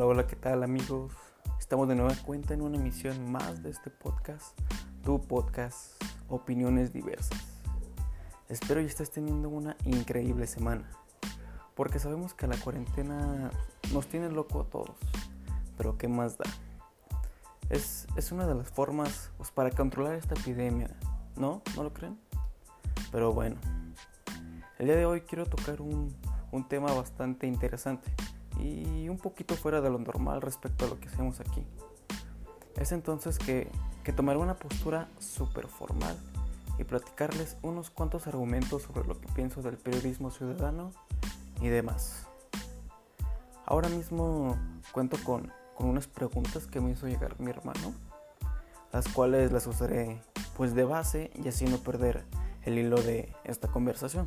Hola, hola, ¿qué tal amigos? Estamos de nueva cuenta en una emisión más de este podcast, tu podcast, opiniones diversas. Espero y estés teniendo una increíble semana, porque sabemos que la cuarentena nos tiene loco a todos, pero ¿qué más da? Es, es una de las formas pues, para controlar esta epidemia, ¿no? ¿No lo creen? Pero bueno, el día de hoy quiero tocar un, un tema bastante interesante y un poquito fuera de lo normal respecto a lo que hacemos aquí. Es entonces que, que tomaré una postura súper formal y platicarles unos cuantos argumentos sobre lo que pienso del periodismo ciudadano y demás. Ahora mismo cuento con, con unas preguntas que me hizo llegar mi hermano, las cuales las usaré pues de base y así no perder el hilo de esta conversación.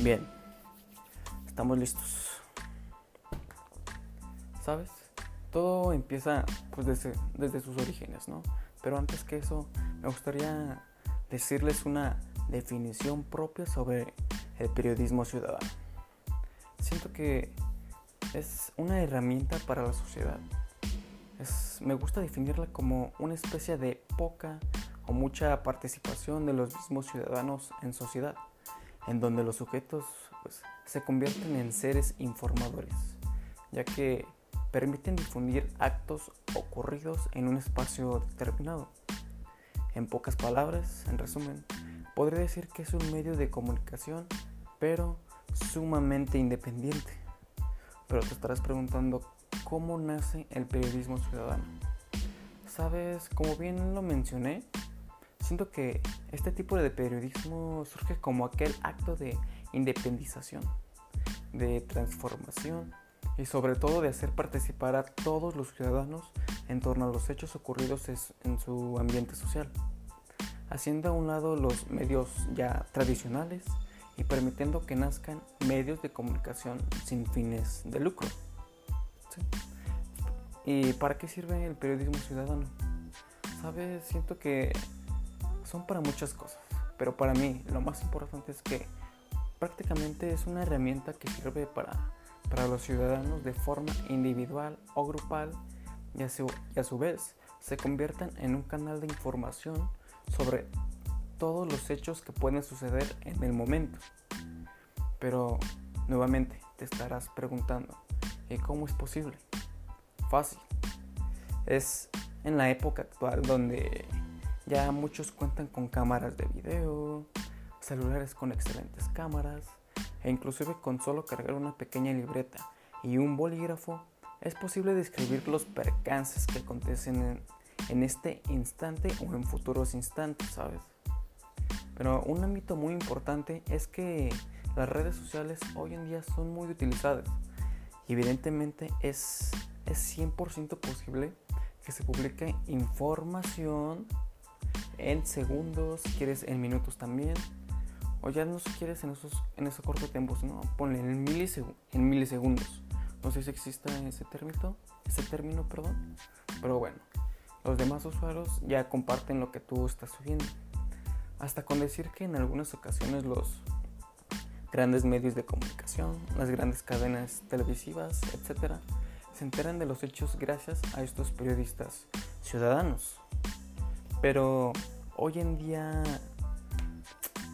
Bien, estamos listos. ¿Sabes? Todo empieza pues desde, desde sus orígenes, ¿no? Pero antes que eso, me gustaría decirles una definición propia sobre el periodismo ciudadano. Siento que es una herramienta para la sociedad. Me gusta definirla como una especie de poca o mucha participación de los mismos ciudadanos en sociedad, en donde los sujetos pues, se convierten en seres informadores, ya que permiten difundir actos ocurridos en un espacio determinado. En pocas palabras, en resumen, podría decir que es un medio de comunicación, pero sumamente independiente. Pero te estarás preguntando cómo nace el periodismo ciudadano. Sabes, como bien lo mencioné, siento que este tipo de periodismo surge como aquel acto de independización, de transformación y sobre todo de hacer participar a todos los ciudadanos en torno a los hechos ocurridos en su ambiente social, haciendo a un lado los medios ya tradicionales y permitiendo que nazcan medios de comunicación sin fines de lucro. ¿Y para qué sirve el periodismo ciudadano? Sabes, siento que son para muchas cosas, pero para mí lo más importante es que prácticamente es una herramienta que sirve para para los ciudadanos de forma individual o grupal y a, su, y a su vez se conviertan en un canal de información sobre todos los hechos que pueden suceder en el momento. Pero nuevamente te estarás preguntando, ¿y cómo es posible? Fácil. Es en la época actual donde ya muchos cuentan con cámaras de video, celulares con excelentes cámaras, e inclusive con solo cargar una pequeña libreta y un bolígrafo es posible describir los percances que acontecen en, en este instante o en futuros instantes, ¿sabes? Pero un ámbito muy importante es que las redes sociales hoy en día son muy utilizadas y evidentemente es, es 100% posible que se publique información en segundos, si quieres en minutos también, o ya no quieres en esos, en esos cortos tiempos, no, ponle en, en milisegundos. No sé si exista ese término, ese término, perdón, pero bueno, los demás usuarios ya comparten lo que tú estás subiendo. Hasta con decir que en algunas ocasiones los grandes medios de comunicación, las grandes cadenas televisivas, etcétera, se enteran de los hechos gracias a estos periodistas ciudadanos. Pero hoy en día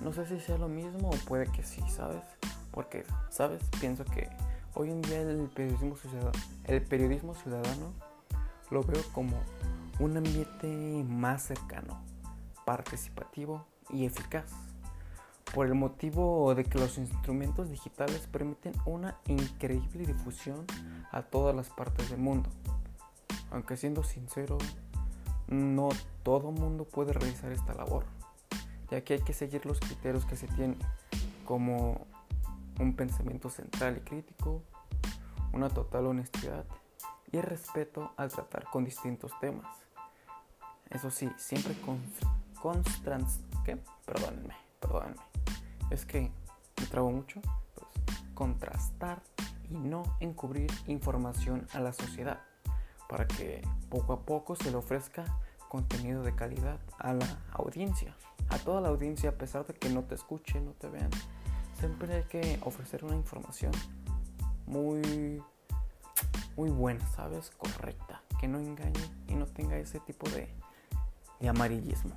no sé si sea lo mismo o puede que sí, ¿sabes? Porque, ¿sabes? Pienso que hoy en día el periodismo ciudadano, el periodismo ciudadano lo veo como un ambiente más cercano, participativo y eficaz. Por el motivo de que los instrumentos digitales permiten una increíble difusión a todas las partes del mundo. Aunque siendo sincero, no todo mundo puede realizar esta labor ya que hay que seguir los criterios que se tienen, como un pensamiento central y crítico, una total honestidad y respeto al tratar con distintos temas. Eso sí, siempre con, constans, ¿qué? Perdónenme, perdónenme. Es que me trago mucho. Pues, contrastar y no encubrir información a la sociedad para que poco a poco se le ofrezca contenido de calidad a la audiencia a toda la audiencia, a pesar de que no te escuchen, no te vean, siempre hay que ofrecer una información muy, muy buena, ¿sabes? Correcta, que no engañe y no tenga ese tipo de, de amarillismo.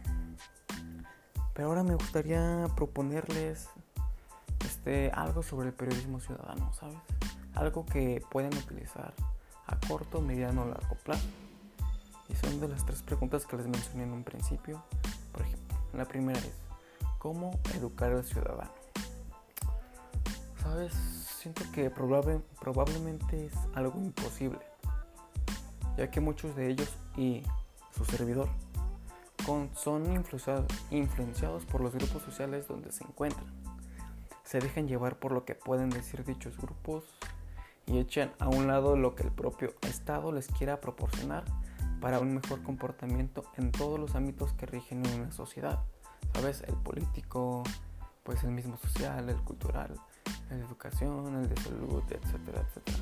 Pero ahora me gustaría proponerles este, algo sobre el periodismo ciudadano, ¿sabes? Algo que pueden utilizar a corto, mediano o largo plazo. Y son de las tres preguntas que les mencioné en un principio. La primera es, ¿cómo educar al ciudadano? ¿Sabes? Siento que probable, probablemente es algo imposible, ya que muchos de ellos y su servidor son influenciados por los grupos sociales donde se encuentran. Se dejan llevar por lo que pueden decir dichos grupos y echan a un lado lo que el propio Estado les quiera proporcionar para un mejor comportamiento en todos los ámbitos que rigen en una sociedad. ¿Sabes? El político, pues el mismo social, el cultural, el de educación, el de salud, etcétera, etcétera.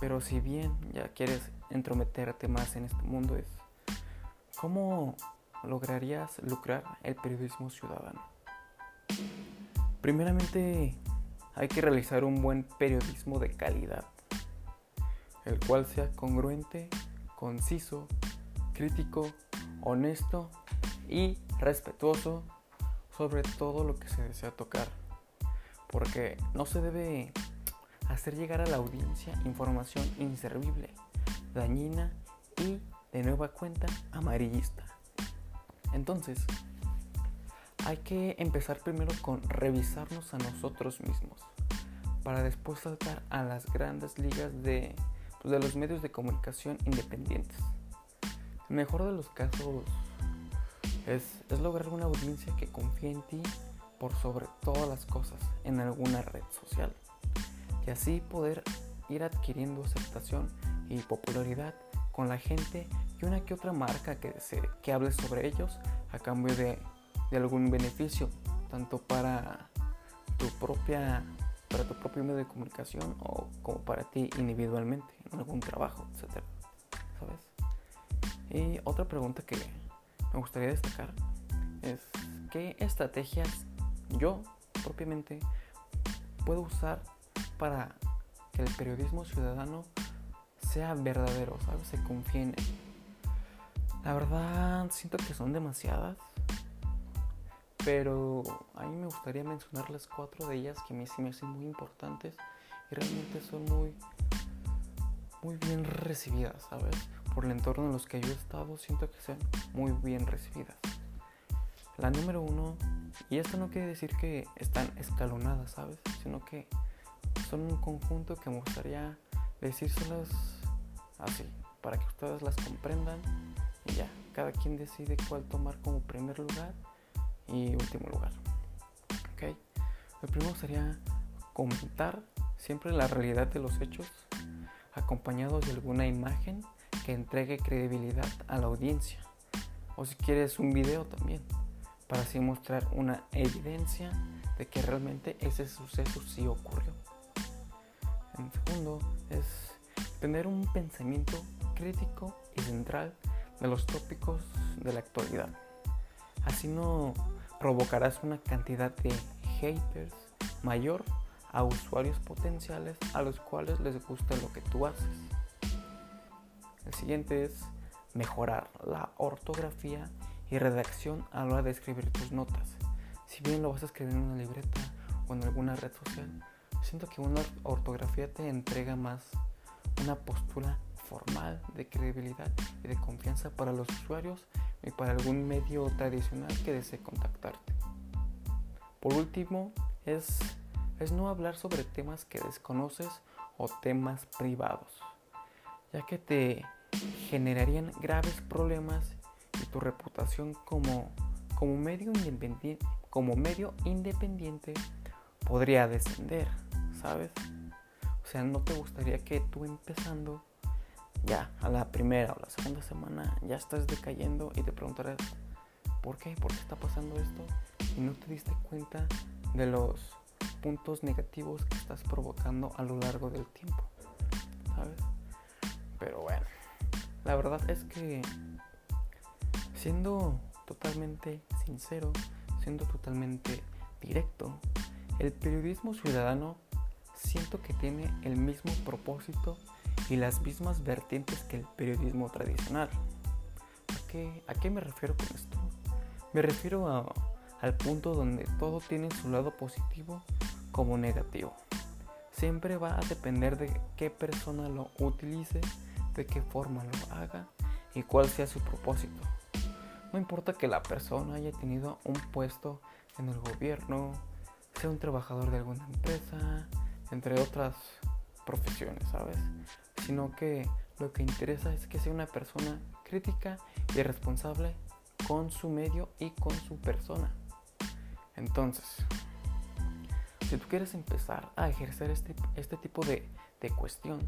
Pero si bien ya quieres entrometerte más en este mundo, es ¿cómo lograrías lucrar el periodismo ciudadano? Primeramente, hay que realizar un buen periodismo de calidad, el cual sea congruente, conciso, crítico, honesto y respetuoso sobre todo lo que se desea tocar. Porque no se debe hacer llegar a la audiencia información inservible, dañina y de nueva cuenta amarillista. Entonces, hay que empezar primero con revisarnos a nosotros mismos para después saltar a las grandes ligas de, pues, de los medios de comunicación independientes. El mejor de los casos es, lograr una audiencia que confíe en ti por sobre todas las cosas en alguna red social y así poder ir adquiriendo aceptación y popularidad con la gente y una que otra marca que, que hable sobre ellos a cambio de de algún beneficio, tanto para tu propia para tu propio medio de comunicación o como para ti individualmente en algún trabajo, etcétera, ¿sabes? Y otra pregunta que me gustaría destacar es qué estrategias yo propiamente puedo usar para que el periodismo ciudadano sea verdadero, ¿sabes? Se confíe en él. La verdad siento que son demasiadas pero a mí me gustaría mencionar las cuatro de ellas que a mí sí me hacen muy importantes y realmente son muy, muy bien recibidas, ¿sabes? Por el entorno en los que yo he estado, siento que sean muy bien recibidas. La número uno, y esto no quiere decir que están escalonadas, ¿sabes? Sino que son un conjunto que me gustaría decírselas así, para que ustedes las comprendan y ya, cada quien decide cuál tomar como primer lugar y último lugar. ¿okay? El primero sería comentar siempre la realidad de los hechos acompañados de alguna imagen que entregue credibilidad a la audiencia. O si quieres un video también, para así mostrar una evidencia de que realmente ese suceso sí ocurrió. En segundo, es tener un pensamiento crítico y central de los tópicos de la actualidad. Así no provocarás una cantidad de haters mayor a usuarios potenciales a los cuales les gusta lo que tú haces. El siguiente es mejorar la ortografía y redacción a la hora de escribir tus notas. Si bien lo vas a escribir en una libreta o en alguna red social, siento que una ortografía te entrega más una postura formal de credibilidad y de confianza para los usuarios y para algún medio tradicional que desee contactarte. Por último, es, es no hablar sobre temas que desconoces o temas privados, ya que te generarían graves problemas y tu reputación como, como, medio, independiente, como medio independiente podría descender, ¿sabes? O sea, no te gustaría que tú empezando ya a la primera o la segunda semana ya estás decayendo y te preguntarás, ¿por qué? ¿Por qué está pasando esto? Y no te diste cuenta de los puntos negativos que estás provocando a lo largo del tiempo, ¿sabes? Pero bueno, la verdad es que siendo totalmente sincero, siendo totalmente directo, el periodismo ciudadano siento que tiene el mismo propósito y las mismas vertientes que el periodismo tradicional. ¿A qué, a qué me refiero con esto? Me refiero a, al punto donde todo tiene su lado positivo como negativo. Siempre va a depender de qué persona lo utilice, de qué forma lo haga y cuál sea su propósito. No importa que la persona haya tenido un puesto en el gobierno, sea un trabajador de alguna empresa, entre otras profesiones, ¿sabes? Sino que lo que interesa es que sea una persona crítica y responsable con su medio y con su persona. Entonces, si tú quieres empezar a ejercer este, este tipo de, de cuestión,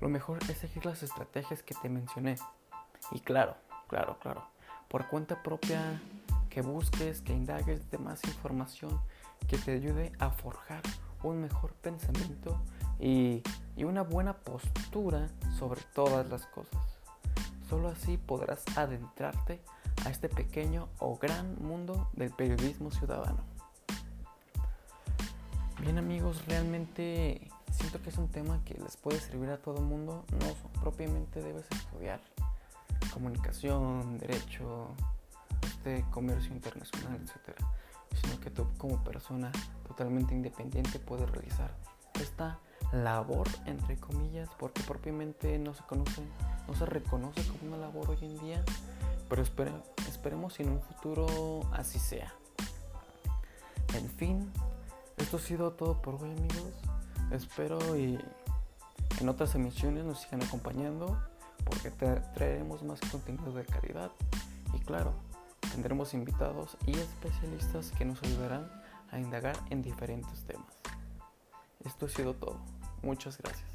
lo mejor es seguir las estrategias que te mencioné. Y claro, claro, claro, por cuenta propia, que busques, que indagues de más información que te ayude a forjar un mejor pensamiento y, y una buena postura sobre todas las cosas. Solo así podrás adentrarte a este pequeño o gran mundo del periodismo ciudadano. Bien amigos, realmente siento que es un tema que les puede servir a todo el mundo. No propiamente debes estudiar comunicación, derecho, este, comercio internacional, etc. Sino que tú como persona totalmente independiente puedes realizar esta labor, entre comillas, porque propiamente no se conoce, no se reconoce como una labor hoy en día, pero esperemos en un futuro así sea. En fin, esto ha sido todo por hoy amigos. Espero y en otras emisiones nos sigan acompañando porque traeremos más contenido de calidad y claro, tendremos invitados y especialistas que nos ayudarán a indagar en diferentes temas. Esto ha sido todo. Muchas gracias.